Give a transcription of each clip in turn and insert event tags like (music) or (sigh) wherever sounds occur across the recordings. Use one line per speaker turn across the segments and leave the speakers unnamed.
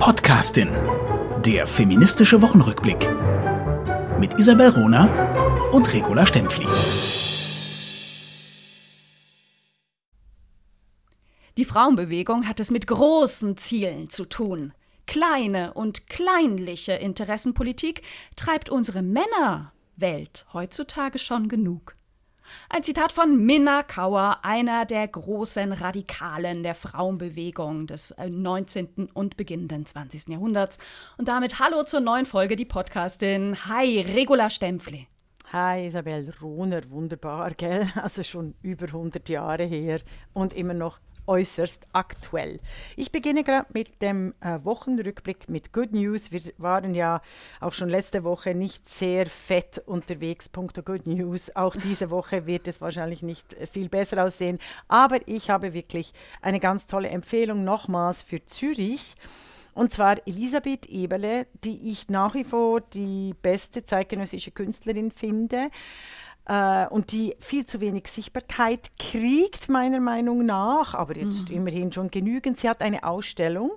Podcastin. Der feministische Wochenrückblick. Mit Isabel Rona und Regula Stempfli.
Die Frauenbewegung hat es mit großen Zielen zu tun. Kleine und kleinliche Interessenpolitik treibt unsere Männerwelt heutzutage schon genug. Ein Zitat von Minna Kauer, einer der großen Radikalen der Frauenbewegung des 19. Äh, und beginnenden 20. Jahrhunderts. Und damit hallo zur neuen Folge, die Podcastin. Hi, Regula Stempfli.
Hi Isabel Rohner, wunderbar, gell? (laughs) Also schon über 100 Jahre her und immer noch äußerst aktuell. Ich beginne gerade mit dem äh, Wochenrückblick mit Good News. Wir waren ja auch schon letzte Woche nicht sehr fett unterwegs, punkto Good News. Auch diese Woche wird es wahrscheinlich nicht äh, viel besser aussehen. Aber ich habe wirklich eine ganz tolle Empfehlung nochmals für Zürich. Und zwar Elisabeth Eberle, die ich nach wie vor die beste zeitgenössische Künstlerin finde äh, und die viel zu wenig Sichtbarkeit kriegt, meiner Meinung nach, aber jetzt mhm. immerhin schon genügend. Sie hat eine Ausstellung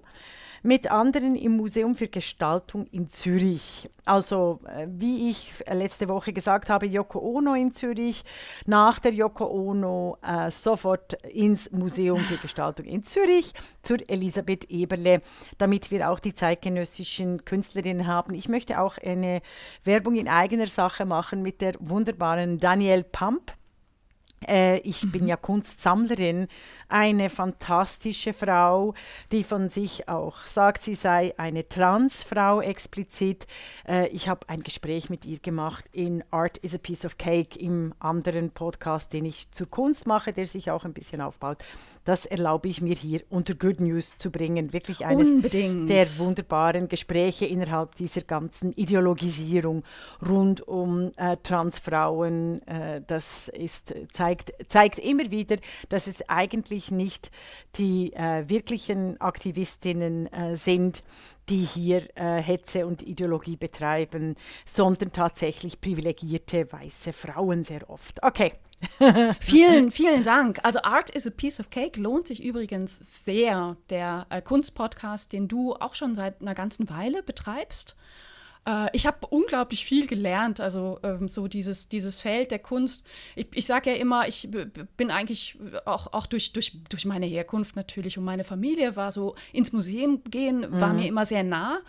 mit anderen im Museum für Gestaltung in Zürich. Also äh, wie ich letzte Woche gesagt habe, Yoko Ono in Zürich, nach der Yoko Ono äh, sofort ins Museum für Gestaltung in Zürich zur Elisabeth Eberle, damit wir auch die zeitgenössischen Künstlerinnen haben. Ich möchte auch eine Werbung in eigener Sache machen mit der wunderbaren Danielle Pump. Äh, ich mhm. bin ja Kunstsammlerin, eine fantastische Frau, die von sich auch sagt, sie sei eine Transfrau explizit. Äh, ich habe ein Gespräch mit ihr gemacht in Art is a Piece of Cake im anderen Podcast, den ich zur Kunst mache, der sich auch ein bisschen aufbaut. Das erlaube ich mir hier unter Good News zu bringen. Wirklich eines
Unbedingt.
der wunderbaren Gespräche innerhalb dieser ganzen Ideologisierung rund um äh, Transfrauen. Äh, das ist, zeigt, zeigt immer wieder, dass es eigentlich nicht die äh, wirklichen Aktivistinnen äh, sind, die hier äh, Hetze und Ideologie betreiben, sondern tatsächlich privilegierte weiße Frauen sehr oft. Okay. (laughs)
vielen, vielen Dank. Also Art is a Piece of Cake lohnt sich übrigens sehr. Der äh, Kunstpodcast, den du auch schon seit einer ganzen Weile betreibst. Äh, ich habe unglaublich viel gelernt, also ähm, so dieses, dieses Feld der Kunst. Ich, ich sage ja immer, ich bin eigentlich auch, auch durch, durch, durch meine Herkunft natürlich und meine Familie war so ins Museum gehen, mhm. war mir immer sehr nah.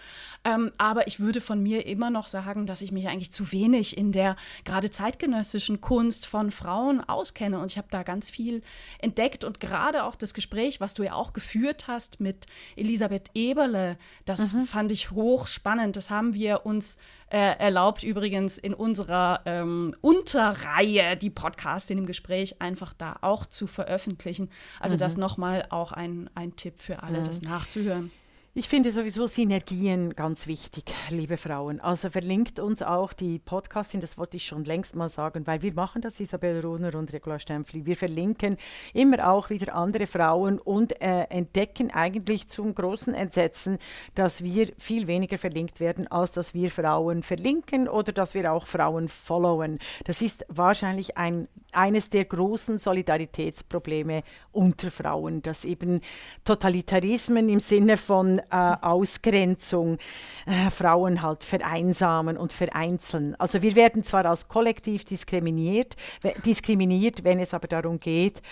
Ähm, aber ich würde von mir immer noch sagen, dass ich mich eigentlich zu wenig in der gerade zeitgenössischen Kunst von Frauen auskenne. Und ich habe da ganz viel entdeckt und gerade auch das Gespräch, was du ja auch geführt hast mit Elisabeth Eberle, das mhm. fand ich hochspannend. Das haben wir uns äh, erlaubt, übrigens in unserer ähm, Unterreihe, die Podcastin im Gespräch, einfach da auch zu veröffentlichen. Also mhm. das nochmal auch ein, ein Tipp für alle, mhm. das nachzuhören.
Ich finde sowieso Synergien ganz wichtig, liebe Frauen. Also verlinkt uns auch die Podcastin, das wollte ich schon längst mal sagen, weil wir machen das, Isabel Runer und Regula Stempfli. Wir verlinken immer auch wieder andere Frauen und äh, entdecken eigentlich zum großen Entsetzen, dass wir viel weniger verlinkt werden, als dass wir Frauen verlinken oder dass wir auch Frauen followen. Das ist wahrscheinlich ein, eines der großen Solidaritätsprobleme unter Frauen, dass eben Totalitarismen im Sinne von äh, Ausgrenzung äh, Frauen halt vereinsamen und vereinzeln. Also wir werden zwar als Kollektiv diskriminiert, diskriminiert wenn es aber darum geht,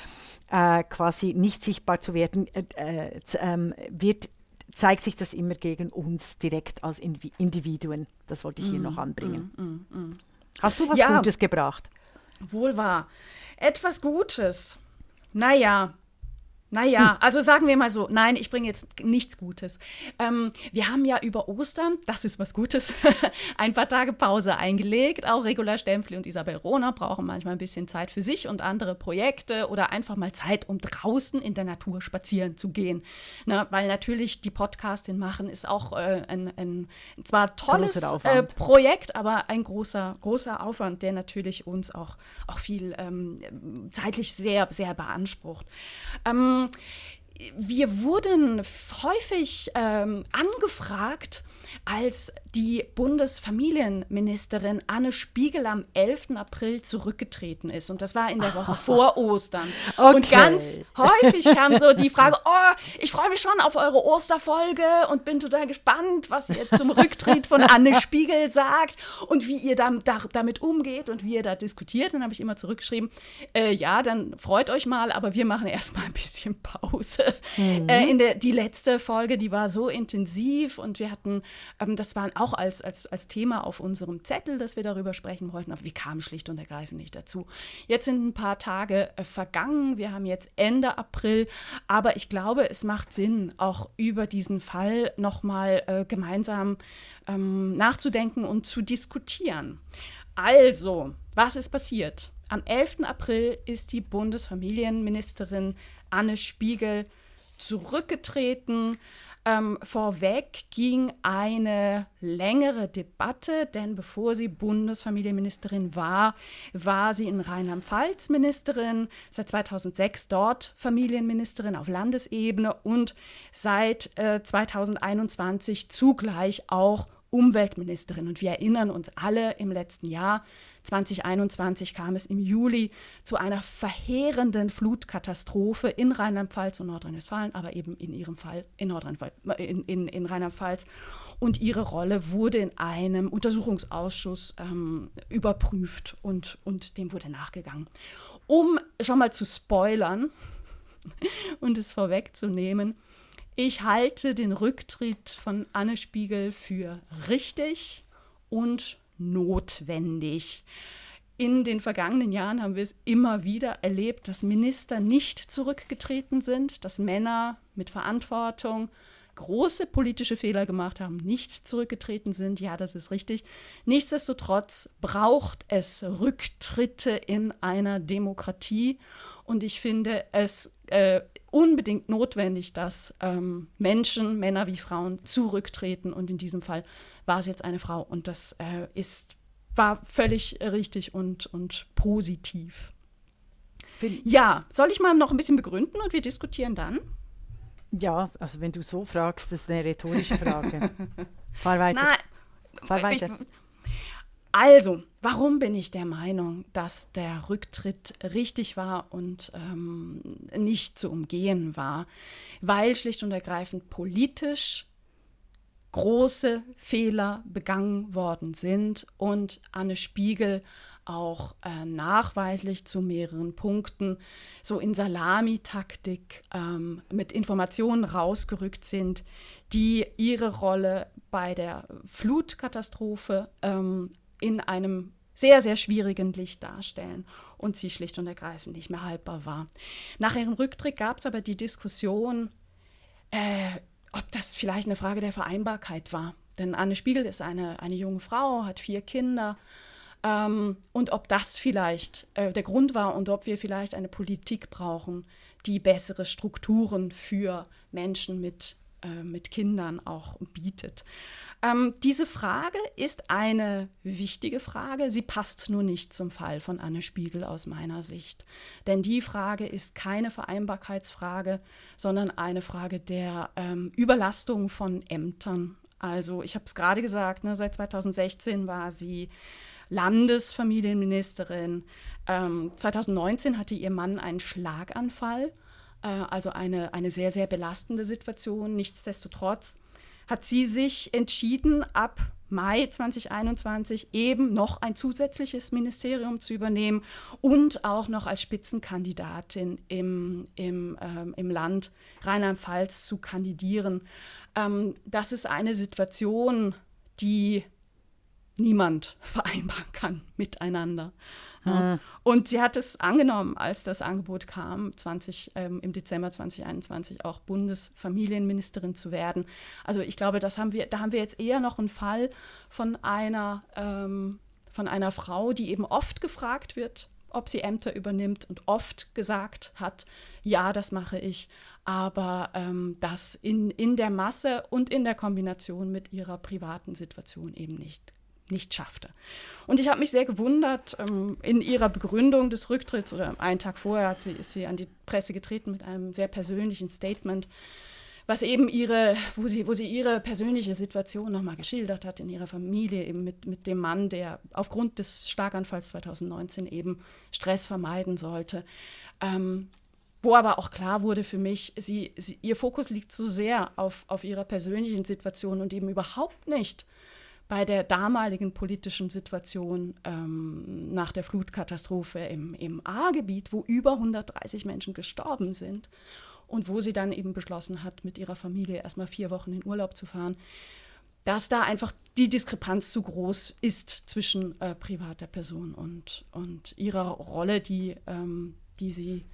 äh, quasi nicht sichtbar zu werden, äh, äh, ähm, wird zeigt sich das immer gegen uns direkt als Individuen. Das wollte ich hier mm, noch anbringen. Mm, mm, mm, Hast du was ja, Gutes gebracht?
Wohl wahr. Etwas Gutes. Naja, naja, also sagen wir mal so, nein, ich bringe jetzt nichts Gutes. Ähm, wir haben ja über Ostern, das ist was Gutes, (laughs) ein paar Tage Pause eingelegt. Auch Regula Stempfli und Isabel Rohner brauchen manchmal ein bisschen Zeit für sich und andere Projekte oder einfach mal Zeit, um draußen in der Natur spazieren zu gehen. Na, weil natürlich die Podcastin machen ist auch äh, ein, ein, zwar tolles äh, Projekt, aber ein großer, großer Aufwand, der natürlich uns auch, auch viel ähm, zeitlich sehr, sehr beansprucht. Ähm, wir wurden häufig ähm, angefragt als die Bundesfamilienministerin Anne Spiegel am 11. April zurückgetreten ist. Und das war in der Woche (laughs) vor Ostern. Okay. Und ganz häufig kam so die Frage, (laughs) oh, ich freue mich schon auf eure Osterfolge und bin total gespannt, was ihr zum Rücktritt von Anne (laughs) Spiegel sagt und wie ihr da, da, damit umgeht und wie ihr da diskutiert. Dann habe ich immer zurückgeschrieben, äh, ja, dann freut euch mal, aber wir machen erstmal ein bisschen Pause. Mhm. Äh, in der, die letzte Folge, die war so intensiv und wir hatten, ähm, das war auch als, als, als Thema auf unserem Zettel, dass wir darüber sprechen wollten, aber wir kamen schlicht und ergreifend nicht dazu. Jetzt sind ein paar Tage äh, vergangen, wir haben jetzt Ende April, aber ich glaube, es macht Sinn, auch über diesen Fall nochmal äh, gemeinsam ähm, nachzudenken und zu diskutieren. Also, was ist passiert? Am 11. April ist die Bundesfamilienministerin Anne Spiegel zurückgetreten. Ähm, vorweg ging eine längere Debatte, denn bevor sie Bundesfamilienministerin war, war sie in Rheinland-Pfalz Ministerin, seit 2006 dort Familienministerin auf Landesebene und seit äh, 2021 zugleich auch Umweltministerin. Und wir erinnern uns alle im letzten Jahr, 2021 kam es im Juli zu einer verheerenden Flutkatastrophe in Rheinland-Pfalz und Nordrhein-Westfalen, aber eben in ihrem Fall in, äh, in, in, in Rheinland-Pfalz. Und ihre Rolle wurde in einem Untersuchungsausschuss ähm, überprüft und, und dem wurde nachgegangen. Um schon mal zu spoilern (laughs) und es vorwegzunehmen, ich halte den Rücktritt von Anne Spiegel für richtig und notwendig. In den vergangenen Jahren haben wir es immer wieder erlebt, dass Minister nicht zurückgetreten sind, dass Männer mit Verantwortung große politische Fehler gemacht haben, nicht zurückgetreten sind. Ja, das ist richtig. Nichtsdestotrotz braucht es Rücktritte in einer Demokratie. Und ich finde es äh, unbedingt notwendig, dass ähm, Menschen, Männer wie Frauen, zurücktreten. Und in diesem Fall war es jetzt eine Frau. Und das äh, ist, war völlig richtig und, und positiv. Ja, soll ich mal noch ein bisschen begründen und wir diskutieren dann?
Ja, also wenn du so fragst, das ist eine rhetorische Frage. (laughs) Fahr weiter.
Nein, Fahr weiter. Ich, also, warum bin ich der Meinung, dass der Rücktritt richtig war und ähm, nicht zu umgehen war? Weil schlicht und ergreifend politisch große Fehler begangen worden sind und Anne Spiegel auch äh, nachweislich zu mehreren Punkten so in Salamitaktik ähm, mit Informationen rausgerückt sind, die ihre Rolle bei der Flutkatastrophe ähm, in einem sehr, sehr schwierigen Licht darstellen und sie schlicht und ergreifend nicht mehr haltbar war. Nach ihrem Rücktritt gab es aber die Diskussion, äh, ob das vielleicht eine Frage der Vereinbarkeit war. Denn Anne Spiegel ist eine, eine junge Frau, hat vier Kinder. Ähm, und ob das vielleicht äh, der Grund war und ob wir vielleicht eine Politik brauchen, die bessere Strukturen für Menschen mit, äh, mit Kindern auch bietet. Ähm, diese Frage ist eine wichtige Frage. Sie passt nur nicht zum Fall von Anne Spiegel aus meiner Sicht. Denn die Frage ist keine Vereinbarkeitsfrage, sondern eine Frage der ähm, Überlastung von Ämtern. Also ich habe es gerade gesagt, ne, seit 2016 war sie Landesfamilienministerin. Ähm, 2019 hatte ihr Mann einen Schlaganfall, also eine, eine sehr, sehr belastende Situation. Nichtsdestotrotz hat sie sich entschieden, ab Mai 2021 eben noch ein zusätzliches Ministerium zu übernehmen und auch noch als Spitzenkandidatin im, im, ähm, im Land Rheinland-Pfalz zu kandidieren. Ähm, das ist eine Situation, die niemand (laughs) vereinbaren kann miteinander. Ja. Und sie hat es angenommen, als das Angebot kam, 20, ähm, im Dezember 2021 auch Bundesfamilienministerin zu werden. Also ich glaube, das haben wir, da haben wir jetzt eher noch einen Fall von einer, ähm, von einer Frau, die eben oft gefragt wird, ob sie Ämter übernimmt und oft gesagt hat, ja, das mache ich, aber ähm, das in, in der Masse und in der Kombination mit ihrer privaten Situation eben nicht nicht schaffte. Und ich habe mich sehr gewundert, ähm, in ihrer Begründung des Rücktritts oder einen Tag vorher hat sie, ist sie an die Presse getreten mit einem sehr persönlichen Statement. was eben ihre, wo sie, wo sie ihre persönliche Situation nochmal geschildert hat in ihrer Familie, eben mit, mit dem Mann, der aufgrund des Schlaganfalls 2019 eben Stress vermeiden sollte. Ähm, wo aber auch klar wurde für mich, sie, sie, ihr Fokus liegt zu sehr auf, auf ihrer persönlichen Situation und eben überhaupt nicht bei der damaligen politischen Situation ähm, nach der Flutkatastrophe im, im A-Gebiet, wo über 130 Menschen gestorben sind und wo sie dann eben beschlossen hat, mit ihrer Familie erstmal vier Wochen in Urlaub zu fahren, dass da einfach die Diskrepanz zu groß ist zwischen äh, privater Person und, und ihrer Rolle, die, ähm, die sie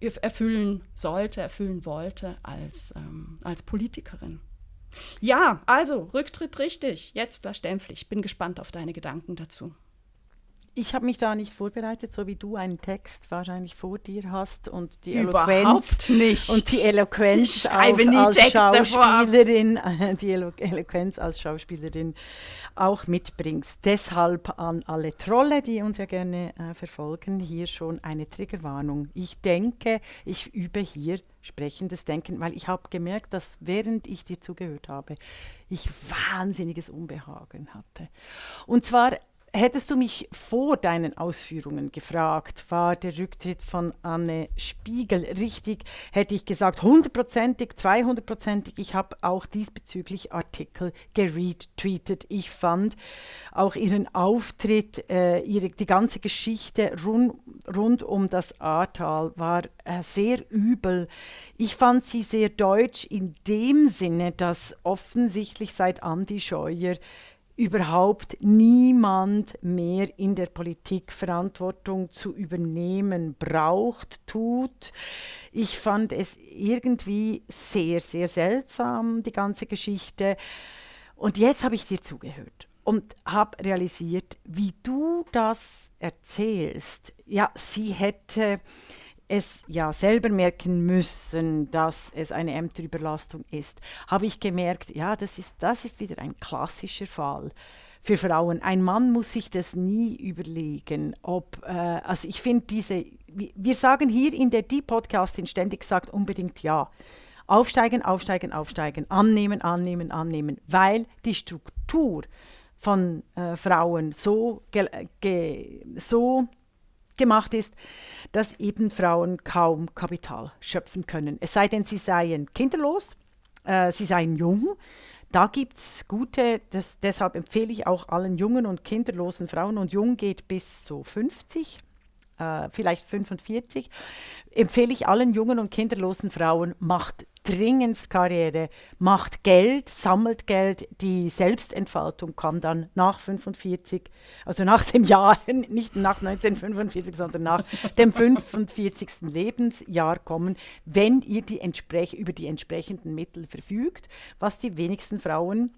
erfüllen sollte, erfüllen wollte als, ähm, als Politikerin. Ja, also Rücktritt richtig. Jetzt da Stempfli. Ich bin gespannt auf deine Gedanken dazu.
Ich habe mich da nicht vorbereitet, so wie du einen Text wahrscheinlich vor dir hast und die
Überhaupt
Eloquenz
nicht.
und die Eloquenz
Ich schreibe
auf,
nie
als
Texte.
Schauspielerin, (laughs) die Elo Eloquenz als Schauspielerin auch mitbringst. Deshalb an alle Trolle, die uns ja gerne äh, verfolgen, hier schon eine Triggerwarnung. Ich denke, ich übe hier sprechendes Denken, weil ich habe gemerkt, dass während ich dir zugehört habe, ich wahnsinniges Unbehagen hatte. Und zwar Hättest du mich vor deinen Ausführungen gefragt, war der Rücktritt von Anne Spiegel richtig, hätte ich gesagt, hundertprozentig, zweihundertprozentig. Ich habe auch diesbezüglich Artikel geretweetet. Ich fand auch ihren Auftritt, äh, ihre, die ganze Geschichte rund, rund um das Ahrtal war äh, sehr übel. Ich fand sie sehr deutsch in dem Sinne, dass offensichtlich seit Andi Scheuer überhaupt niemand mehr in der Politik Verantwortung zu übernehmen braucht, tut. Ich fand es irgendwie sehr, sehr seltsam, die ganze Geschichte. Und jetzt habe ich dir zugehört und habe realisiert, wie du das erzählst. Ja, sie hätte es ja selber merken müssen, dass es eine Ämterüberlastung ist, habe ich gemerkt, ja, das ist, das ist wieder ein klassischer Fall für Frauen. Ein Mann muss sich das nie überlegen, ob, äh, also ich finde diese, wir sagen hier in der Die Podcastin ständig sagt unbedingt ja. Aufsteigen, aufsteigen, aufsteigen, annehmen, annehmen, annehmen, weil die Struktur von äh, Frauen so, ge, so gemacht ist, dass eben Frauen kaum Kapital schöpfen können. Es sei denn, sie seien kinderlos, äh, sie seien jung. Da gibt es gute, das, deshalb empfehle ich auch allen jungen und kinderlosen Frauen, und jung geht bis so 50, äh, vielleicht 45, empfehle ich allen jungen und kinderlosen Frauen, macht dringendst Karriere, macht Geld, sammelt Geld. Die Selbstentfaltung kann dann nach 45, also nach dem Jahr, (laughs) nicht nach 1945, sondern nach dem 45. Lebensjahr kommen, wenn ihr die über die entsprechenden Mittel verfügt, was die wenigsten Frauen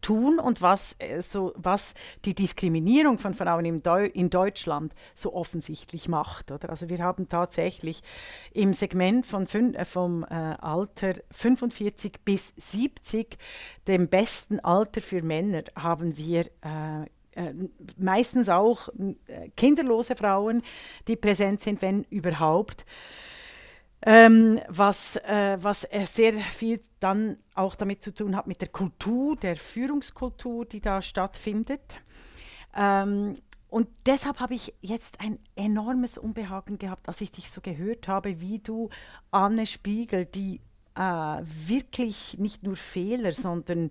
tun und was, äh, so, was die Diskriminierung von Frauen im Deu in Deutschland so offensichtlich macht. Oder? Also wir haben tatsächlich im Segment von äh, vom äh, Alter 45 bis 70, dem besten Alter für Männer, haben wir äh, äh meistens auch kinderlose Frauen, die präsent sind, wenn überhaupt. Ähm, was, äh, was sehr viel dann auch damit zu tun hat mit der Kultur, der Führungskultur, die da stattfindet. Ähm, und deshalb habe ich jetzt ein enormes Unbehagen gehabt, als ich dich so gehört habe, wie du Anne Spiegel, die äh, wirklich nicht nur Fehler, sondern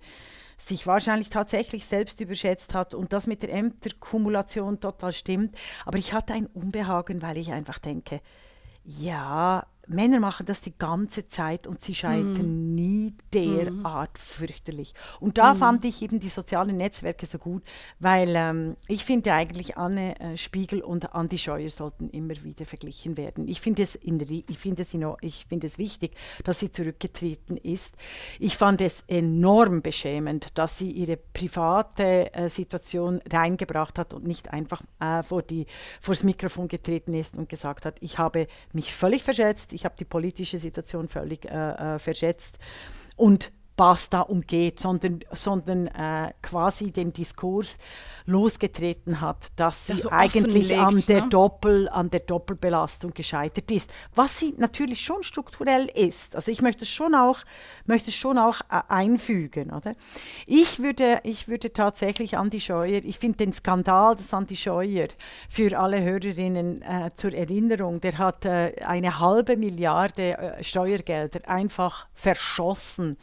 sich wahrscheinlich tatsächlich selbst überschätzt hat und das mit der Ämterkumulation total stimmt. Aber ich hatte ein Unbehagen, weil ich einfach denke, ja, Männer machen das die ganze Zeit und sie scheitern mm. nie derart mm. fürchterlich. Und da mm. fand ich eben die sozialen Netzwerke so gut, weil ähm, ich finde eigentlich Anne äh, Spiegel und Andi Scheuer sollten immer wieder verglichen werden. Ich finde es, find es, find es wichtig, dass sie zurückgetreten ist. Ich fand es enorm beschämend, dass sie ihre private äh, Situation reingebracht hat und nicht einfach äh, vor, die, vor das Mikrofon getreten ist und gesagt hat, ich habe mich völlig verschätzt, ich habe die politische Situation völlig äh, äh, verschätzt. Und Basta umgeht, sondern, sondern äh, quasi den Diskurs losgetreten hat, dass sie
so
eigentlich an der,
ne?
Doppel, an der Doppelbelastung gescheitert ist. Was sie natürlich schon strukturell ist. Also ich möchte es schon auch, möchte schon auch äh, einfügen. Oder? Ich, würde, ich würde tatsächlich Andi Scheuer, ich finde den Skandal des Andi Scheuer für alle Hörerinnen äh, zur Erinnerung, der hat äh, eine halbe Milliarde äh, Steuergelder einfach verschossen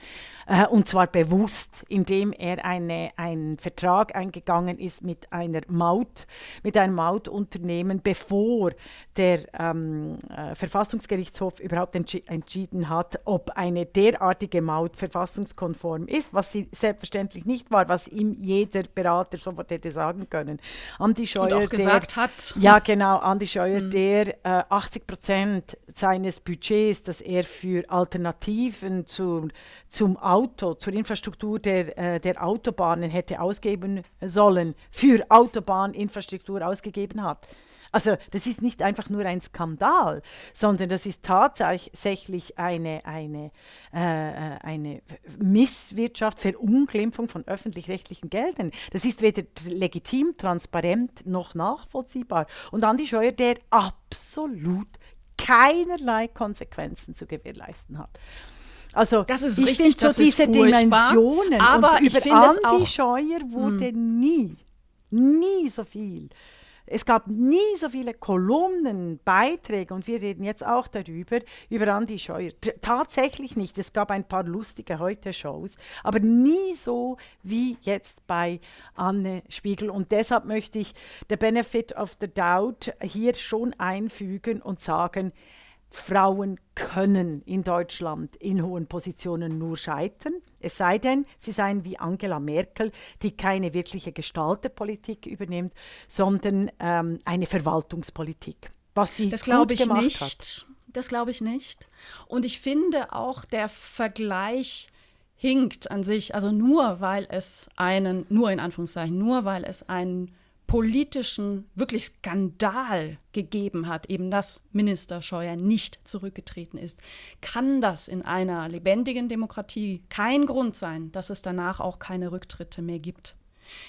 äh, und zwar bewusst, indem er eine, einen Vertrag eingegangen ist mit einer Maut, mit einem Mautunternehmen, bevor der ähm, äh, Verfassungsgerichtshof überhaupt entschi entschieden hat, ob eine derartige Maut verfassungskonform ist, was sie selbstverständlich nicht war, was ihm jeder Berater sofort hätte sagen können.
Andi Scheuer, Und auch gesagt der, hat.
Ja, genau, Andi Scheuer, mhm. der äh, 80 Prozent seines Budgets, das er für Alternativen zu, zum Auto, zur Infrastruktur der, äh, der Autobahnen hätte ausgeben sollen, für Autobahninfrastruktur ausgegeben hat. Also das ist nicht einfach nur ein Skandal, sondern das ist tatsächlich eine, eine, äh, eine Misswirtschaft, Verunglimpfung von öffentlich-rechtlichen Geldern. Das ist weder legitim, transparent noch nachvollziehbar. Und Andi Scheuer, der absolut keinerlei Konsequenzen zu gewährleisten hat. Also
das ist
ich
richtig,
so diese Dimensionen.
Aber ich
über
Andi
auch, Scheuer wurde hm. nie, nie so viel. Es gab nie so viele Kolumnen, Beiträge und wir reden jetzt auch darüber, über Andi Scheuer. T tatsächlich nicht. Es gab ein paar lustige Heute-Shows, aber nie so wie jetzt bei Anne Spiegel. Und deshalb möchte ich the Benefit of the Doubt hier schon einfügen und sagen, Frauen können in Deutschland in hohen Positionen nur scheitern, es sei denn, sie seien wie Angela Merkel, die keine wirkliche Gestalterpolitik übernimmt, sondern ähm, eine Verwaltungspolitik.
Was sie das glaube ich nicht. Hat. Das glaube ich nicht. Und ich finde auch der Vergleich hinkt an sich, also nur weil es einen, nur in Anführungszeichen, nur weil es einen politischen, wirklich Skandal gegeben hat, eben dass Minister Scheuer nicht zurückgetreten ist, kann das in einer lebendigen Demokratie kein Grund sein, dass es danach auch keine Rücktritte mehr gibt.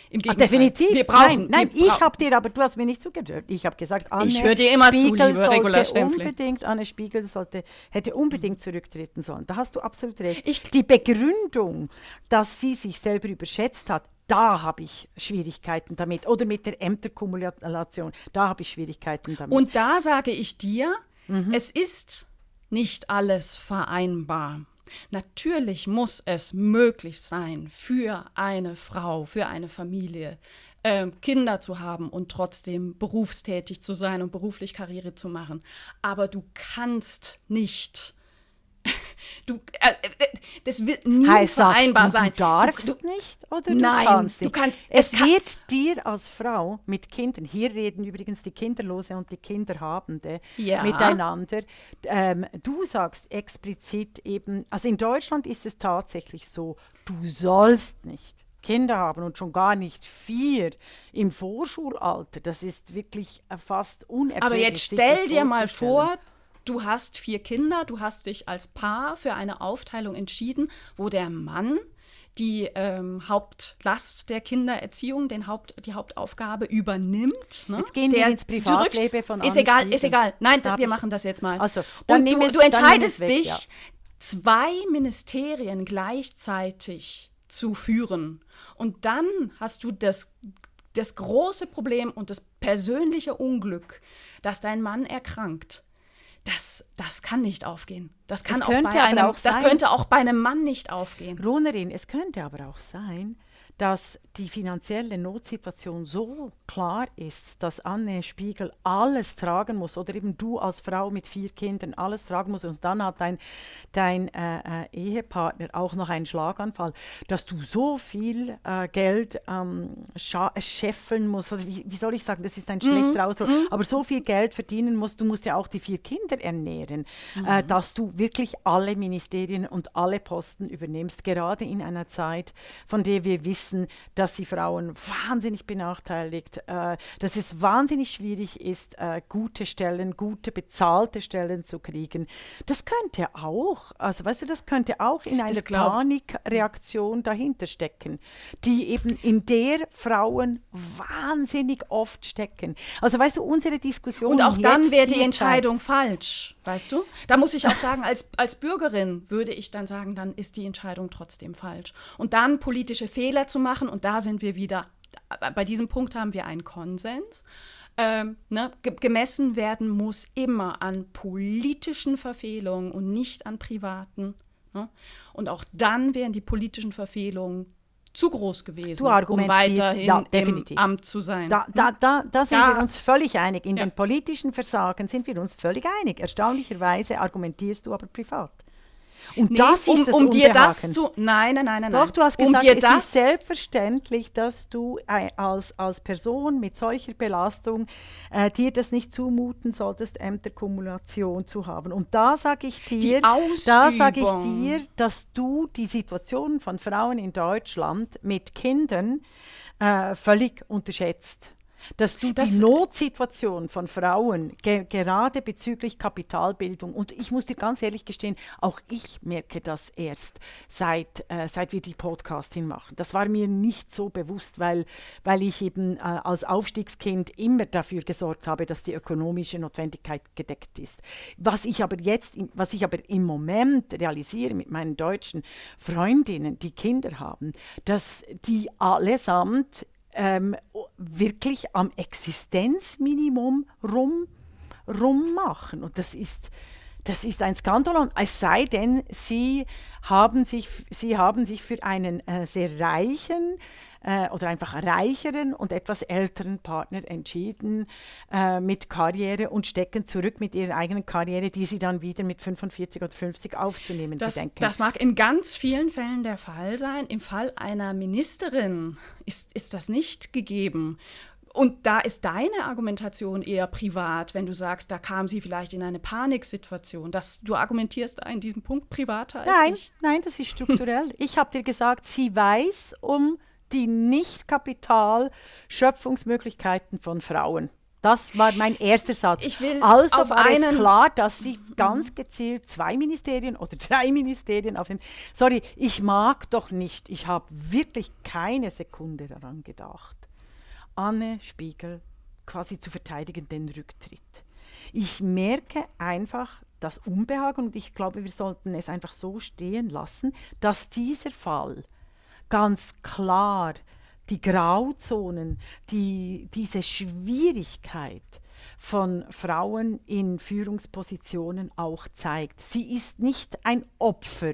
Im Ach, definitiv. Wir brauchen, nein, nein ich habe dir, aber du hast mir nicht zugehört. Ich habe gesagt,
Anne ich höre dir immer Spiegel zu, liebe Regula
unbedingt, Anne Spiegel sollte, hätte unbedingt zurücktreten sollen. Da hast du absolut recht. Ich, Die Begründung, dass sie sich selber überschätzt hat, da habe ich Schwierigkeiten damit. Oder mit der Ämterkumulation, da habe ich Schwierigkeiten damit.
Und da sage ich dir, mhm. es ist nicht alles vereinbar. Natürlich muss es möglich sein, für eine Frau, für eine Familie, äh, Kinder zu haben und trotzdem berufstätig zu sein und beruflich Karriere zu machen. Aber du kannst nicht (laughs) Du, äh, äh, das wird nie heißt, vereinbar
du,
sein.
Du darfst du, nicht oder du
nein,
kannst
nicht. Du kannst,
es, es wird dir als Frau mit Kindern, hier reden übrigens die Kinderlose und die Kinderhabende ja. miteinander, ähm, du sagst explizit eben, also in Deutschland ist es tatsächlich so, du sollst nicht Kinder haben und schon gar nicht vier im Vorschulalter. Das ist wirklich fast unerträglich.
Aber jetzt stell dir mal vor, du hast vier Kinder, du hast dich als Paar für eine Aufteilung entschieden, wo der Mann die ähm, Hauptlast der Kindererziehung, den Haupt, die Hauptaufgabe übernimmt.
Ne? Jetzt gehen wir ins Privatleben von
Ist egal, ist egal. Nein, wir machen das jetzt mal. Also, Und du, es, du entscheidest weg, dich, ja. zwei Ministerien gleichzeitig zu führen. Und dann hast du das, das große Problem und das persönliche Unglück, dass dein Mann erkrankt das, das kann nicht aufgehen. Das, kann das auch bei einem, auch das könnte auch bei einem Mann nicht aufgehen.
Ronerin, es könnte aber auch sein, dass die finanzielle Notsituation so klar ist, dass Anne Spiegel alles tragen muss oder eben du als Frau mit vier Kindern alles tragen musst und dann hat dein, dein äh, äh, Ehepartner auch noch einen Schlaganfall, dass du so viel äh, Geld ähm, scheffeln musst, also wie, wie, soll ich sagen, das ist ein schlechter mhm. Ausdruck, mhm. aber so viel Geld verdienen musst, du musst ja auch die vier Kinder ernähren, äh, mhm. äh, dass du wirklich alle Ministerien und alle Posten übernimmst, gerade in einer Zeit, von der wir wissen, wissen, dass sie Frauen wahnsinnig benachteiligt, äh, dass es wahnsinnig schwierig ist, äh, gute Stellen, gute bezahlte Stellen zu kriegen. Das könnte auch, also weißt du, das könnte auch in einer Panikreaktion dahinter stecken, die eben in der Frauen wahnsinnig oft stecken. Also weißt du, unsere Diskussion.
Und auch dann wäre die Entscheidung falsch, weißt du? Da muss ich auch sagen, als, als Bürgerin würde ich dann sagen, dann ist die Entscheidung trotzdem falsch. Und dann politische Fehler zu machen, und da sind wir wieder, bei diesem Punkt haben wir einen Konsens. Ähm, ne, gemessen werden muss immer an politischen Verfehlungen und nicht an privaten. Ne? Und auch dann wären die politischen Verfehlungen zu groß gewesen, um weiterhin ja, im Amt zu sein.
Da, da, da, da sind ja. wir uns völlig einig. In ja. den politischen Versagen sind wir uns völlig einig. Erstaunlicherweise argumentierst du aber privat.
Und nee, das um, ist das um dir das zu. Nein, nein, nein, nein.
Doch, du hast gesagt, um dir es das ist selbstverständlich, dass du äh, als, als Person mit solcher Belastung äh, dir das nicht zumuten solltest, Ämterkumulation zu haben. Und da sage ich dir, da sage ich dir, dass du die Situation von Frauen in Deutschland mit Kindern äh, völlig unterschätzt dass du das die Notsituation von Frauen, ge gerade bezüglich Kapitalbildung, und ich muss dir ganz ehrlich gestehen, auch ich merke das erst, seit, äh, seit wir die Podcasting machen. Das war mir nicht so bewusst, weil, weil ich eben äh, als Aufstiegskind immer dafür gesorgt habe, dass die ökonomische Notwendigkeit gedeckt ist. Was ich aber jetzt, was ich aber im Moment realisiere mit meinen deutschen Freundinnen, die Kinder haben, dass die allesamt ähm, wirklich am Existenzminimum rum, rummachen. Und das ist, das ist ein Skandal. Es sei denn, sie haben sich, sie haben sich für einen äh, sehr reichen, äh, oder einfach reicheren und etwas älteren Partner entschieden äh, mit Karriere und stecken zurück mit ihrer eigenen Karriere, die sie dann wieder mit 45 oder 50 aufzunehmen
das, gedenken. Das mag in ganz vielen Fällen der Fall sein. Im Fall einer Ministerin ist, ist das nicht gegeben. Und da ist deine Argumentation eher privat, wenn du sagst, da kam sie vielleicht in eine Paniksituation. Das, du argumentierst in diesem Punkt privater als
nein,
ich?
Nein, das ist (laughs) strukturell. ich habe dir gesagt, sie weiß um die Nicht-Kapital-Schöpfungsmöglichkeiten von Frauen. Das war mein erster Satz.
Ich will
also war es klar, dass sie ganz gezielt zwei Ministerien oder drei Ministerien auf dem. Sorry, ich mag doch nicht, ich habe wirklich keine Sekunde daran gedacht, Anne Spiegel quasi zu verteidigen, den Rücktritt. Ich merke einfach das Unbehagen und ich glaube, wir sollten es einfach so stehen lassen, dass dieser Fall ganz klar die Grauzonen, die, diese Schwierigkeit von Frauen in Führungspositionen auch zeigt. Sie ist nicht ein Opfer,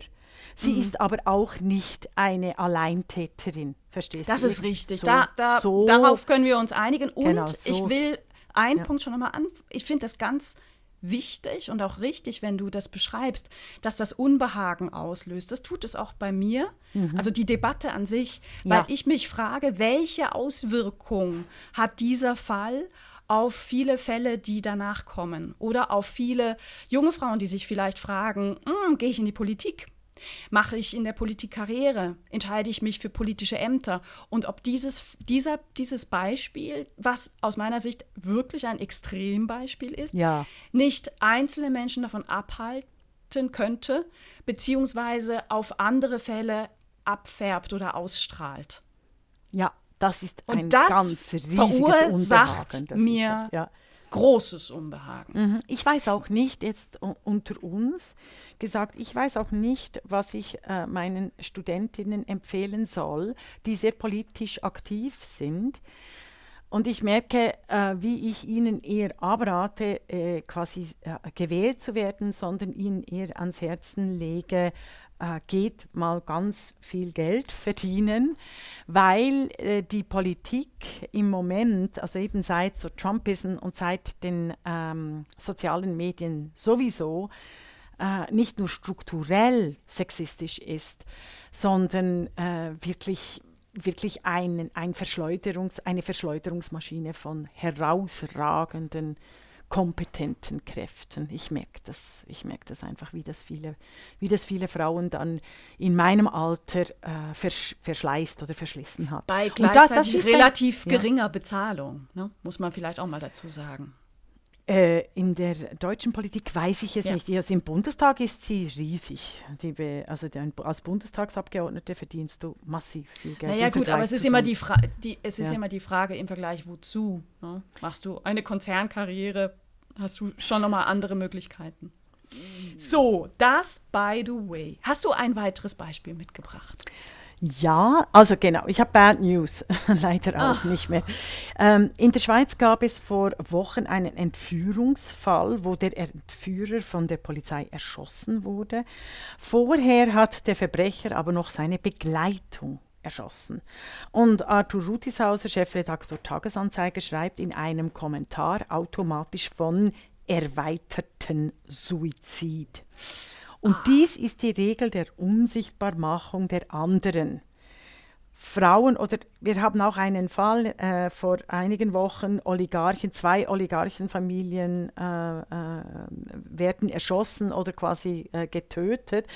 sie mhm. ist aber auch nicht eine Alleintäterin. Verstehst
das
du?
Das ist richtig. So, da, da, so, darauf können wir uns einigen. Und genau, so. ich will einen ja. Punkt schon nochmal an. Ich finde das ganz wichtig und auch richtig, wenn du das beschreibst, dass das Unbehagen auslöst. Das tut es auch bei mir. Mhm. Also die Debatte an sich, weil ich mich frage, welche Auswirkung hat dieser Fall auf viele Fälle, die danach kommen oder auf viele junge Frauen, die sich vielleicht fragen, hm, gehe ich in die Politik? Mache ich in der Politik Karriere? Entscheide ich mich für politische Ämter? Und ob dieses, dieser, dieses Beispiel, was aus meiner Sicht wirklich ein Extrembeispiel ist,
ja.
nicht einzelne Menschen davon abhalten könnte, beziehungsweise auf andere Fälle abfärbt oder ausstrahlt.
Ja, das ist
Und
ein
das
ganz riesiges
verursacht mir ja großes Unbehagen.
Mhm. Ich weiß auch nicht, jetzt unter uns gesagt, ich weiß auch nicht, was ich äh, meinen Studentinnen empfehlen soll, die sehr politisch aktiv sind. Und ich merke, äh, wie ich ihnen eher abrate, äh, quasi äh, gewählt zu werden, sondern ihnen eher ans Herzen lege, äh, geht mal ganz viel Geld (laughs) verdienen, weil äh, die Politik im Moment, also eben seit so Trumpism und seit den ähm, sozialen Medien sowieso, äh, nicht nur strukturell sexistisch ist, sondern äh, wirklich wirklich ein, ein Verschleuderungs, eine Verschleuderungsmaschine von herausragenden kompetenten Kräften. Ich merke das, ich merke das einfach, wie das viele, wie das viele Frauen dann in meinem Alter äh, versch verschleißt oder verschlissen hat.
Bei gleichzeitig das, das relativ ein, geringer ja. Bezahlung, ne? muss man vielleicht auch mal dazu sagen.
Äh, in der deutschen Politik weiß ich es ja. nicht. Also Im Bundestag ist sie riesig. Die, also als Bundestagsabgeordnete verdienst du massiv viel Geld.
Naja gut, aber es ist, immer die, die es ist ja. immer die Frage im Vergleich wozu. Ne? Machst du eine Konzernkarriere, hast du schon nochmal andere Möglichkeiten. So, das by the way. Hast du ein weiteres Beispiel mitgebracht?
Ja, also genau, ich habe Bad News, (laughs) leider auch Ach. nicht mehr. Ähm, in der Schweiz gab es vor Wochen einen Entführungsfall, wo der Entführer von der Polizei erschossen wurde. Vorher hat der Verbrecher aber noch seine Begleitung erschossen. Und Arthur Rutishauser, Chefredaktor Tagesanzeiger, schreibt in einem Kommentar automatisch von erweiterten Suizid. Und ah. dies ist die Regel der Unsichtbarmachung der anderen. Frauen oder wir haben auch einen Fall äh, vor einigen Wochen, Oligarchen, zwei Oligarchenfamilien äh, äh, werden erschossen oder quasi äh, getötet.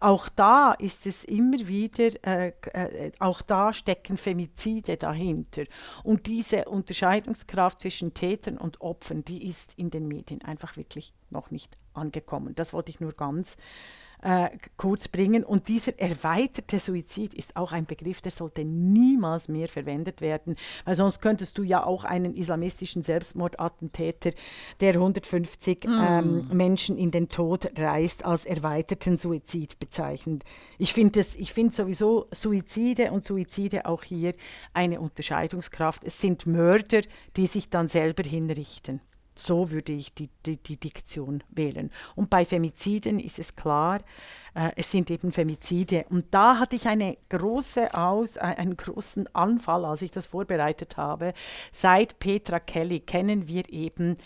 Auch da ist es immer wieder, äh, äh, auch da stecken Femizide dahinter. Und diese Unterscheidungskraft zwischen Tätern und Opfern, die ist in den Medien einfach wirklich noch nicht angekommen. Das wollte ich nur ganz äh, kurz bringen. Und dieser erweiterte Suizid ist auch ein Begriff, der sollte niemals mehr verwendet werden, weil sonst könntest du ja auch einen islamistischen Selbstmordattentäter, der 150 mm. ähm, Menschen in den Tod reißt, als erweiterten Suizid bezeichnen. Ich finde find sowieso Suizide und Suizide auch hier eine Unterscheidungskraft. Es sind Mörder, die sich dann selber hinrichten. So würde ich die, die, die Diktion wählen. Und bei Femiziden ist es klar, äh, es sind eben Femizide. Und da hatte ich eine große Aus, äh, einen großen Anfall, als ich das vorbereitet habe. Seit Petra Kelly kennen wir eben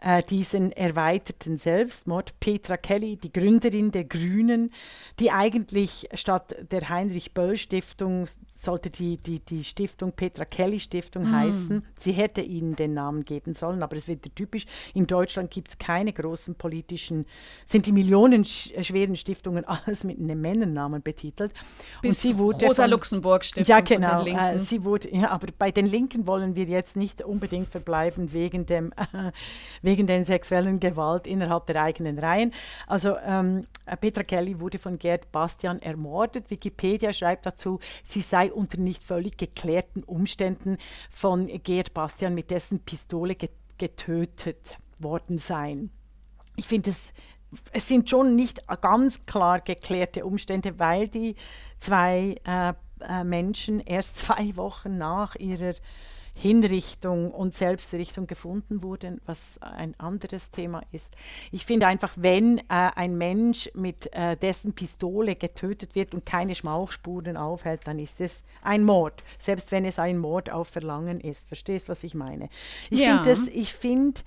äh, diesen erweiterten Selbstmord. Petra Kelly, die Gründerin der Grünen, die eigentlich statt der Heinrich Böll Stiftung sollte die, die, die Stiftung Petra Kelly Stiftung mm. heißen. Sie hätte ihnen den Namen geben sollen, aber es wird typisch. In Deutschland gibt es keine großen politischen, sind die millionenschweren Stiftungen (laughs) alles mit einem Männernamen betitelt.
Bis Und sie wurde Rosa von, Luxemburg Stiftung.
Ja, genau. Äh, sie wurde, ja, aber bei den Linken wollen wir jetzt nicht unbedingt verbleiben wegen dem äh, (laughs) wegen der sexuellen Gewalt innerhalb der eigenen Reihen. Also ähm, Petra Kelly wurde von Gerd Bastian ermordet. Wikipedia schreibt dazu, sie sei unter nicht völlig geklärten Umständen von Gerd Bastian mit dessen Pistole getötet worden sein. Ich finde es es sind schon nicht ganz klar geklärte Umstände, weil die zwei äh, äh, Menschen erst (laughs) zwei Wochen nach ihrer Hinrichtung und Selbstrichtung gefunden wurden, was ein anderes Thema ist. Ich finde einfach, wenn äh, ein Mensch mit äh, dessen Pistole getötet wird und keine Schmauchspuren aufhält, dann ist es ein Mord, selbst wenn es ein Mord auf Verlangen ist. Verstehst, du, was ich meine? Ich ja. finde ich finde,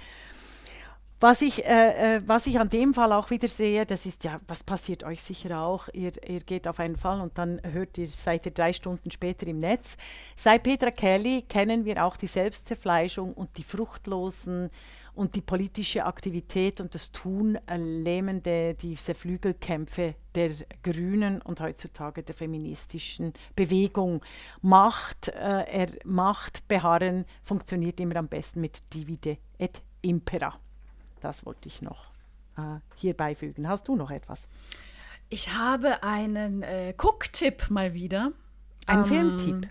was ich, äh, äh, was ich an dem Fall auch wieder sehe, das ist ja, was passiert euch sicher auch, ihr, ihr geht auf einen Fall und dann hört ihr, seid ihr drei Stunden später im Netz. Seit Petra Kelly kennen wir auch die Selbstzerfleischung und die fruchtlosen und die politische Aktivität und das Tun äh, lähmende, diese Flügelkämpfe der Grünen und heutzutage der feministischen Bewegung. Macht, äh, er, Macht beharren funktioniert immer am besten mit Divide et Impera. Das wollte ich noch äh, hier beifügen. Hast du noch etwas?
Ich habe einen äh, Cook-Tipp mal wieder.
Ein ähm, Filmtipp?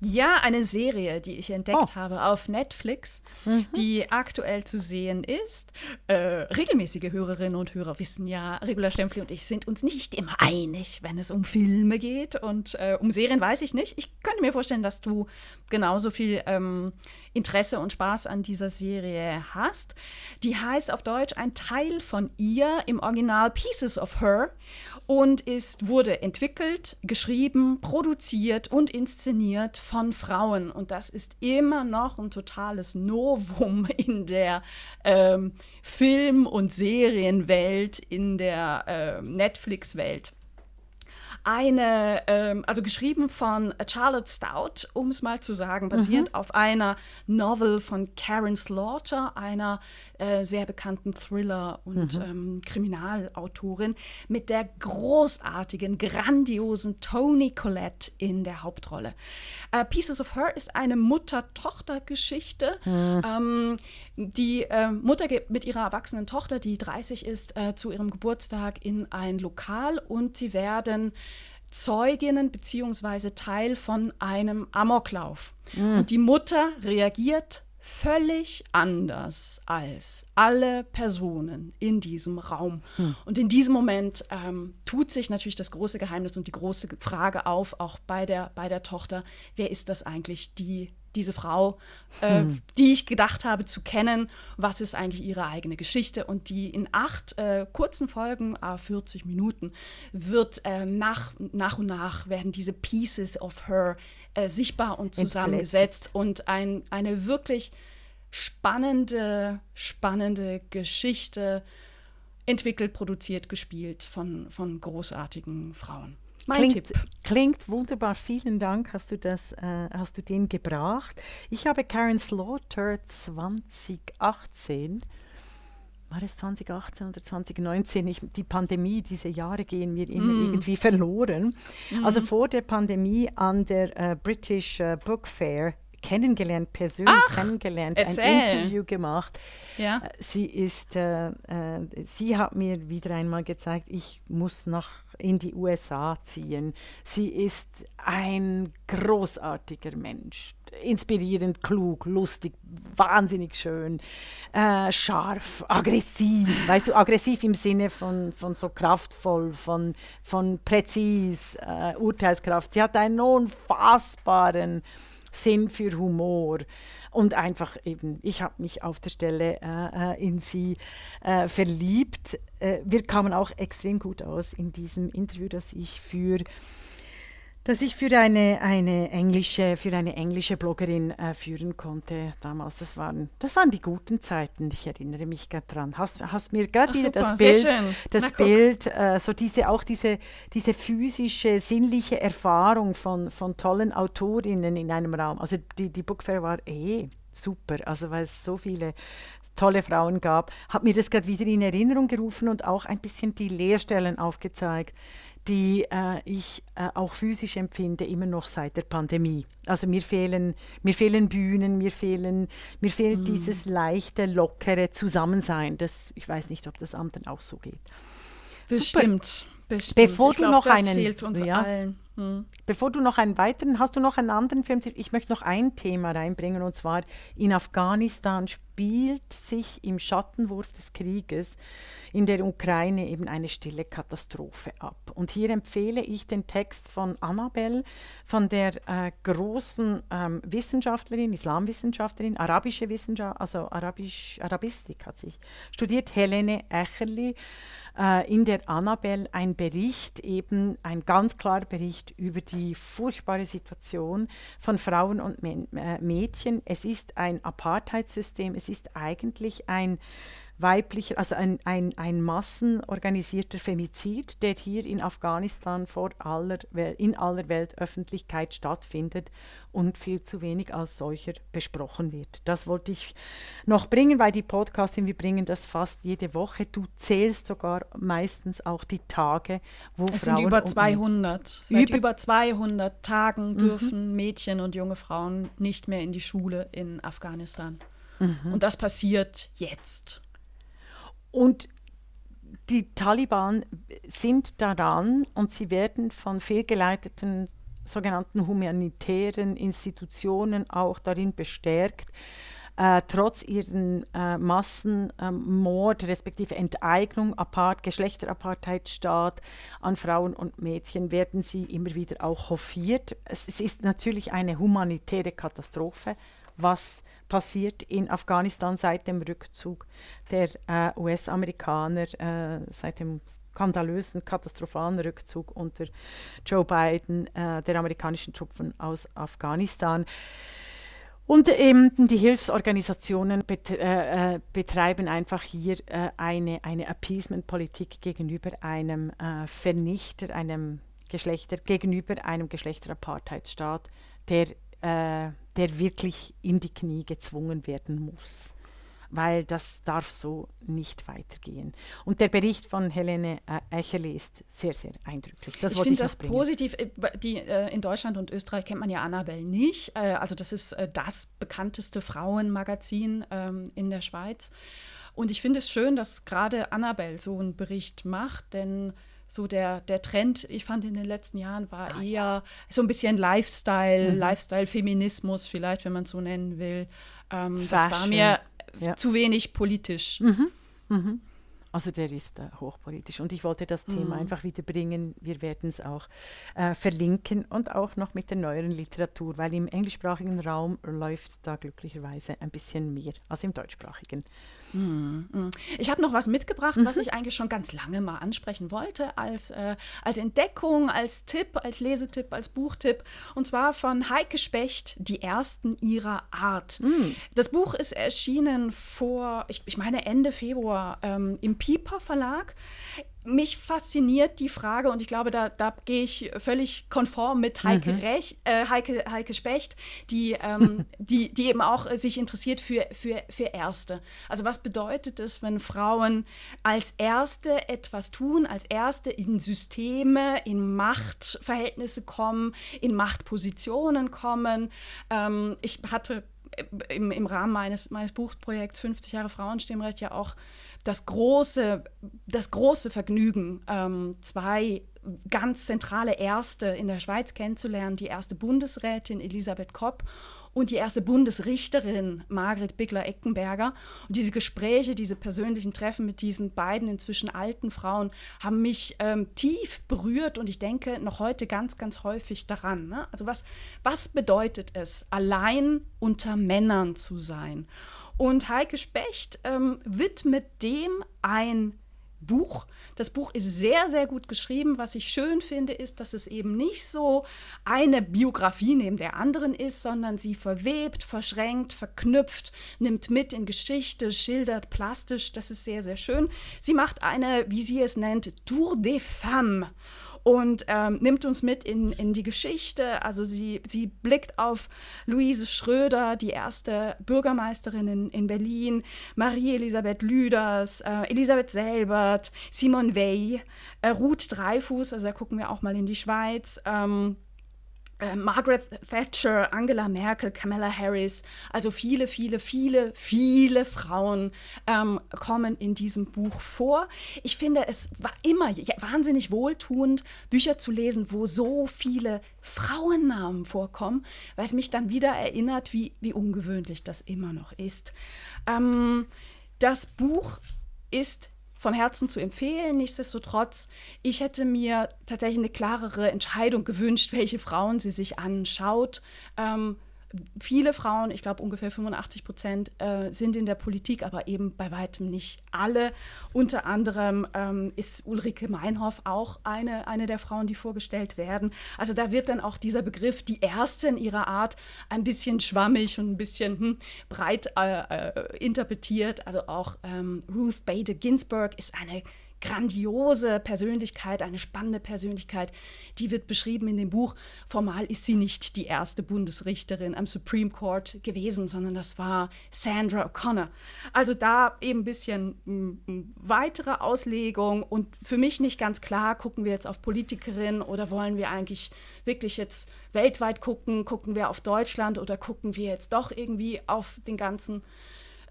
Ja, eine Serie, die ich entdeckt oh. habe auf Netflix, mhm. die aktuell zu sehen ist. Äh, regelmäßige Hörerinnen und Hörer wissen ja, Regula Stempfli und ich sind uns nicht immer einig, wenn es um Filme geht. Und äh, um Serien weiß ich nicht. Ich könnte mir vorstellen, dass du genauso viel ähm, Interesse und Spaß an dieser Serie hast. Die heißt auf Deutsch ein Teil von ihr, im Original Pieces of Her und ist, wurde entwickelt, geschrieben, produziert und inszeniert von Frauen. Und das ist immer noch ein totales Novum (laughs) in der ähm, Film- und Serienwelt, in der äh, Netflix-Welt. Eine, ähm, also geschrieben von Charlotte Stout, um es mal zu sagen, basierend mhm. auf einer Novel von Karen Slaughter, einer äh, sehr bekannten Thriller- und mhm. ähm, Kriminalautorin, mit der großartigen, grandiosen Toni Collette in der Hauptrolle. Uh, Pieces of Her ist eine Mutter-Tochter-Geschichte. Mhm. Ähm, die äh, Mutter geht mit ihrer erwachsenen Tochter, die 30 ist, äh, zu ihrem Geburtstag in ein Lokal und sie werden Zeuginnen bzw. Teil von einem Amoklauf. Mhm. Und die Mutter reagiert völlig anders als alle Personen in diesem Raum. Hm. Und in diesem Moment ähm, tut sich natürlich das große Geheimnis und die große Frage auf, auch bei der, bei der Tochter, wer ist das eigentlich, die diese Frau, äh, hm. die ich gedacht habe zu kennen, was ist eigentlich ihre eigene Geschichte und die in acht äh, kurzen Folgen, äh, 40 Minuten, wird äh, nach, nach und nach werden diese Pieces of her äh, sichtbar und zusammengesetzt und ein, eine wirklich spannende, spannende Geschichte entwickelt, produziert, gespielt von, von großartigen Frauen.
Mein klingt, Tipp. Klingt wunderbar. Vielen Dank, hast du, das, äh, hast du den gebracht. Ich habe Karen Slaughter 2018 war es 2018 oder 2019? Ich, die Pandemie, diese Jahre gehen mir immer mm. irgendwie verloren. Mm. Also vor der Pandemie an der äh, British äh, Book Fair kennengelernt, persönlich Ach, kennengelernt, erzähl. ein Interview gemacht. Ja. Äh, sie ist, äh, äh, sie hat mir wieder einmal gezeigt, ich muss nach in die USA ziehen. Sie ist ein großartiger Mensch, inspirierend, klug, lustig, wahnsinnig schön, äh, scharf, aggressiv, (laughs) weißt du, aggressiv im Sinne von, von so kraftvoll, von, von präzis, äh, Urteilskraft. Sie hat einen unfassbaren Sinn für Humor. Und einfach eben, ich habe mich auf der Stelle äh, äh, in sie äh, verliebt. Äh, wir kamen auch extrem gut aus in diesem Interview, das ich für das ich für eine, eine englische, für eine englische Bloggerin äh, führen konnte damals. Das waren, das waren die guten Zeiten. Ich erinnere mich gerade dran. Hast, hast mir gerade wieder super, das Bild, das Na, Bild, äh, so diese auch diese, diese physische, sinnliche Erfahrung von, von tollen Autorinnen in einem Raum. Also die, die Bookfair war eh super, also weil es so viele tolle Frauen gab, hat mir das gerade wieder in Erinnerung gerufen und auch ein bisschen die Leerstellen aufgezeigt die äh, ich äh, auch physisch empfinde, immer noch seit der Pandemie. Also mir fehlen, mir fehlen Bühnen, mir, fehlen, mir fehlt mm. dieses leichte, lockere Zusammensein. Das, ich weiß nicht, ob das anderen auch so geht.
Bestimmt. Bestimmt.
Bevor ich du glaub, noch einen, ja. Hm. Bevor du noch einen weiteren, hast du noch einen anderen Film? Ich möchte noch ein Thema reinbringen und zwar in Afghanistan spielt sich im Schattenwurf des Krieges in der Ukraine eben eine stille Katastrophe ab. Und hier empfehle ich den Text von Annabel, von der äh, großen ähm, Wissenschaftlerin, Islamwissenschaftlerin, arabische Wissenschaft, also Arabisch, Arabistik hat sich studiert, Helene Echerli äh, in der Annabel ein Bericht, eben ein ganz klarer Bericht über die furchtbare Situation von Frauen und äh, Mädchen. Es ist ein Apartheidssystem, es ist eigentlich ein weiblicher, also ein, ein, ein massenorganisierter Femizid, der hier in Afghanistan vor aller in aller Weltöffentlichkeit stattfindet und viel zu wenig als solcher besprochen wird. Das wollte ich noch bringen, weil die Podcasts, wir bringen das fast jede Woche. Du zählst sogar meistens auch die Tage, wo
es Frauen sind über 200. Seit über, über 200 Tagen mhm. dürfen mhm. Mädchen und junge Frauen nicht mehr in die Schule in Afghanistan. Mhm. Und das passiert jetzt.
Und die Taliban sind daran und sie werden von fehlgeleiteten sogenannten humanitären Institutionen auch darin bestärkt, äh, trotz ihren äh, Massenmord äh, respektive Enteignung, Apart, Geschlechterapartheitsstaat an Frauen und Mädchen werden sie immer wieder auch hofiert. Es, es ist natürlich eine humanitäre Katastrophe, was passiert in Afghanistan seit dem Rückzug der äh, US-Amerikaner, äh, seit dem skandalösen, katastrophalen Rückzug unter Joe Biden äh, der amerikanischen Truppen aus Afghanistan. Und eben die Hilfsorganisationen bet äh, äh, betreiben einfach hier äh, eine, eine Appeasement-Politik gegenüber einem äh, Vernichter, einem Geschlechter gegenüber einem Geschlechterapartheitsstaat, der, äh, der wirklich in die Knie gezwungen werden muss weil das darf so nicht weitergehen. Und der Bericht von Helene äh, Echerle ist sehr, sehr eindrücklich.
Das ich finde das bringen. positiv. Äh, die, äh, in Deutschland und Österreich kennt man ja Annabelle nicht. Äh, also das ist äh, das bekannteste Frauenmagazin ähm, in der Schweiz. Und ich finde es schön, dass gerade Annabelle so einen Bericht macht, denn so der, der Trend, ich fand in den letzten Jahren, war ah, eher ja. so ein bisschen Lifestyle, mhm. Lifestyle-Feminismus vielleicht, wenn man es so nennen will. Ähm, das war mir ja. zu wenig politisch.
Mhm. Mhm. Also der ist äh, hochpolitisch. Und ich wollte das Thema mhm. einfach wieder bringen. Wir werden es auch äh, verlinken und auch noch mit der neueren Literatur, weil im englischsprachigen Raum läuft da glücklicherweise ein bisschen mehr als im deutschsprachigen.
Mhm. Ich habe noch was mitgebracht, was mhm. ich eigentlich schon ganz lange mal ansprechen wollte, als, äh, als Entdeckung, als Tipp, als Lesetipp, als Buchtipp. Und zwar von Heike Specht, Die Ersten ihrer Art. Mhm. Das Buch ist erschienen vor, ich, ich meine Ende Februar ähm, im Pieper Verlag mich fasziniert die Frage, und ich glaube, da, da gehe ich völlig konform mit Heike, mhm. Rech, äh, Heike, Heike Specht, die, ähm, (laughs) die, die eben auch äh, sich interessiert für, für, für Erste. Also was bedeutet es, wenn Frauen als Erste etwas tun, als Erste in Systeme, in Machtverhältnisse kommen, in Machtpositionen kommen? Ähm, ich hatte im, im Rahmen meines, meines Buchprojekts 50 Jahre Frauenstimmrecht ja auch das große, das große Vergnügen, ähm, zwei ganz zentrale Erste in der Schweiz kennenzulernen, die erste Bundesrätin Elisabeth Kopp und die erste Bundesrichterin Margret Bickler-Eckenberger. Und diese Gespräche, diese persönlichen Treffen mit diesen beiden inzwischen alten Frauen haben mich ähm, tief berührt und ich denke noch heute ganz, ganz häufig daran. Ne? Also was, was bedeutet es, allein unter Männern zu sein? Und Heike Specht ähm, widmet dem ein Buch. Das Buch ist sehr, sehr gut geschrieben. Was ich schön finde, ist, dass es eben nicht so eine Biografie neben der anderen ist, sondern sie verwebt, verschränkt, verknüpft, nimmt mit in Geschichte, schildert plastisch. Das ist sehr, sehr schön. Sie macht eine, wie sie es nennt, Tour des Femmes und ähm, nimmt uns mit in, in die Geschichte. Also sie, sie blickt auf Luise Schröder, die erste Bürgermeisterin in, in Berlin, Marie-Elisabeth Lüders, äh, Elisabeth Selbert, Simon Weil, äh, Ruth Dreifuß, also da gucken wir auch mal in die Schweiz. Ähm, äh, Margaret Thatcher, Angela Merkel, Kamala Harris, also viele, viele, viele, viele Frauen ähm, kommen in diesem Buch vor. Ich finde, es war immer wahnsinnig wohltuend, Bücher zu lesen, wo so viele Frauennamen vorkommen, weil es mich dann wieder erinnert, wie, wie ungewöhnlich das immer noch ist. Ähm, das Buch ist von Herzen zu empfehlen. Nichtsdestotrotz, ich hätte mir tatsächlich eine klarere Entscheidung gewünscht, welche Frauen sie sich anschaut. Ähm, viele Frauen, ich glaube ungefähr 85 Prozent, äh, sind in der Politik, aber eben bei weitem nicht alle. Unter anderem ähm, ist Ulrike Meinhoff auch eine, eine der Frauen, die vorgestellt werden. Also da wird dann auch dieser Begriff, die erste in ihrer Art, ein bisschen schwammig und ein bisschen hm, breit äh, äh, interpretiert. Also auch ähm, Ruth Bader Ginsburg ist eine grandiose Persönlichkeit, eine spannende Persönlichkeit, die wird beschrieben in dem Buch. Formal ist sie nicht die erste Bundesrichterin am Supreme Court gewesen, sondern das war Sandra O'Connor. Also da eben ein bisschen weitere Auslegung und für mich nicht ganz klar, gucken wir jetzt auf Politikerin oder wollen wir eigentlich wirklich jetzt weltweit gucken, gucken wir auf Deutschland oder gucken wir jetzt doch irgendwie auf den ganzen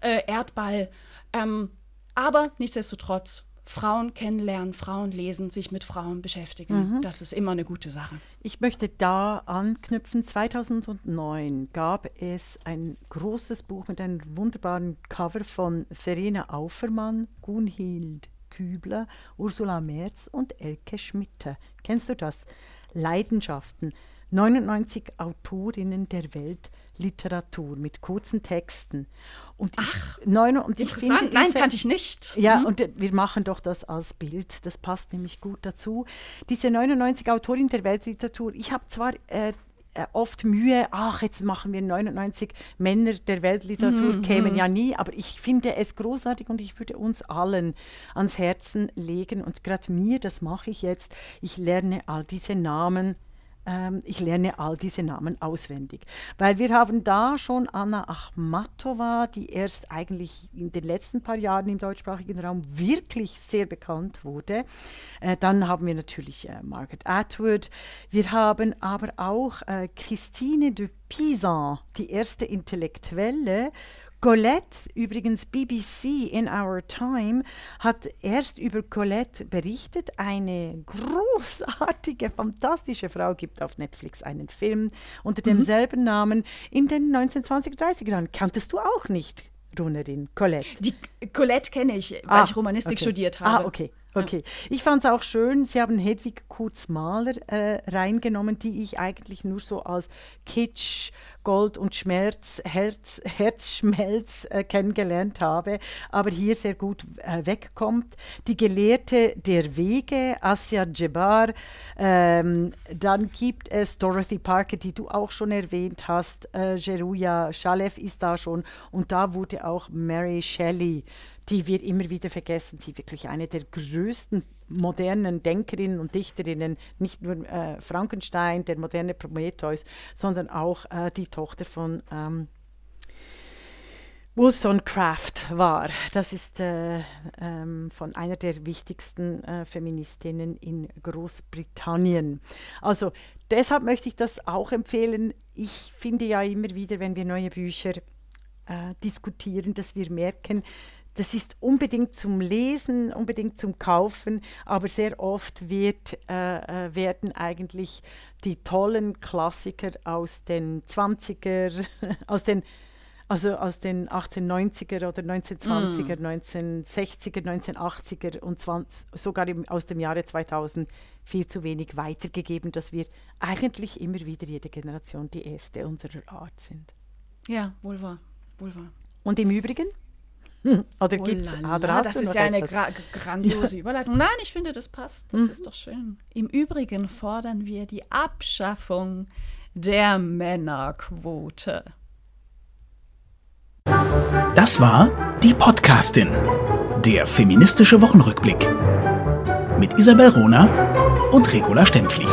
äh, Erdball. Ähm, aber nichtsdestotrotz Frauen kennenlernen, Frauen lesen, sich mit Frauen beschäftigen. Mhm. Das ist immer eine gute Sache.
Ich möchte da anknüpfen. 2009 gab es ein großes Buch mit einem wunderbaren Cover von Verena Aufermann, Gunhild Kübler, Ursula Merz und Elke Schmitte. Kennst du das? Leidenschaften. 99 Autorinnen der Weltliteratur mit kurzen Texten.
Und Ach, neun, und ich interessant. Finde diese, Nein, kannte ich nicht.
Ja, mhm. und wir machen doch das als Bild. Das passt nämlich gut dazu. Diese 99 Autorinnen der Weltliteratur, ich habe zwar äh, äh, oft Mühe, ach, jetzt machen wir 99 Männer der Weltliteratur,
Mhm,
kämen
mhm.
ja nie, aber ich finde es großartig und ich würde uns allen ans Herzen legen und gerade mir, das mache ich jetzt, ich lerne all diese Namen ähm, ich lerne all diese Namen auswendig. Weil wir haben da schon Anna Achmatova, die erst eigentlich in den letzten paar Jahren im deutschsprachigen Raum wirklich sehr bekannt wurde. Äh, dann haben wir natürlich äh, Margaret Atwood. Wir haben aber auch äh, Christine de Pizan, die erste Intellektuelle. Colette, übrigens BBC in Our Time, hat erst über Colette berichtet. Eine großartige, fantastische Frau gibt auf Netflix einen Film unter demselben Namen in den 1920er, 30er Jahren. Kanntest du auch nicht, Runerin, Colette?
Die Colette kenne ich, weil
Ah,
ich Romanistik
okay.
studiert habe.
Ah, okay. Okay. Ich fand es auch schön, Sie haben Hedwig Kurz-Mahler äh, reingenommen, die ich eigentlich nur so als Kitsch, Gold und Schmerz, Herz, Herzschmelz äh, kennengelernt habe, aber hier sehr gut äh, wegkommt. Die Gelehrte der Wege, Asya Djebar. Ähm, dann gibt es Dorothy Parker, die du auch schon erwähnt hast. Äh, Jeruja Shalev ist da schon. Und da wurde auch Mary Shelley die wir immer wieder vergessen. Sie wirklich eine der größten modernen Denkerinnen und Dichterinnen, nicht nur äh, Frankenstein, der moderne Prometheus, sondern auch äh, die Tochter von ähm, Wollstonecraft war. Das ist äh, ähm, von einer der wichtigsten äh, Feministinnen in Großbritannien. Also deshalb möchte ich das auch empfehlen. Ich finde ja immer wieder, wenn wir neue Bücher äh, diskutieren, dass wir merken, das ist unbedingt zum Lesen, unbedingt zum Kaufen, aber sehr oft wird, äh, äh, werden eigentlich die tollen Klassiker aus den 20er, (laughs) aus den, also aus den 1890er oder 1920er, 1960er, 1980er und 20, sogar im, aus dem Jahre 2000 viel zu wenig weitergegeben, dass wir eigentlich immer wieder jede Generation die erste unserer Art sind.
Ja, wohl wahr. Wohl wahr.
Und im Übrigen? (laughs) Oder
Oh
gibt's
la
oder
la,
hast
das ist ja eine gra grandiose Überleitung. Nein, ich finde, das passt. Das
Mhm.
ist doch schön. Im Übrigen fordern wir die Abschaffung der Männerquote.
Das war die Podcastin, der feministische Wochenrückblick mit Isabel Rona und Regula Stempfli.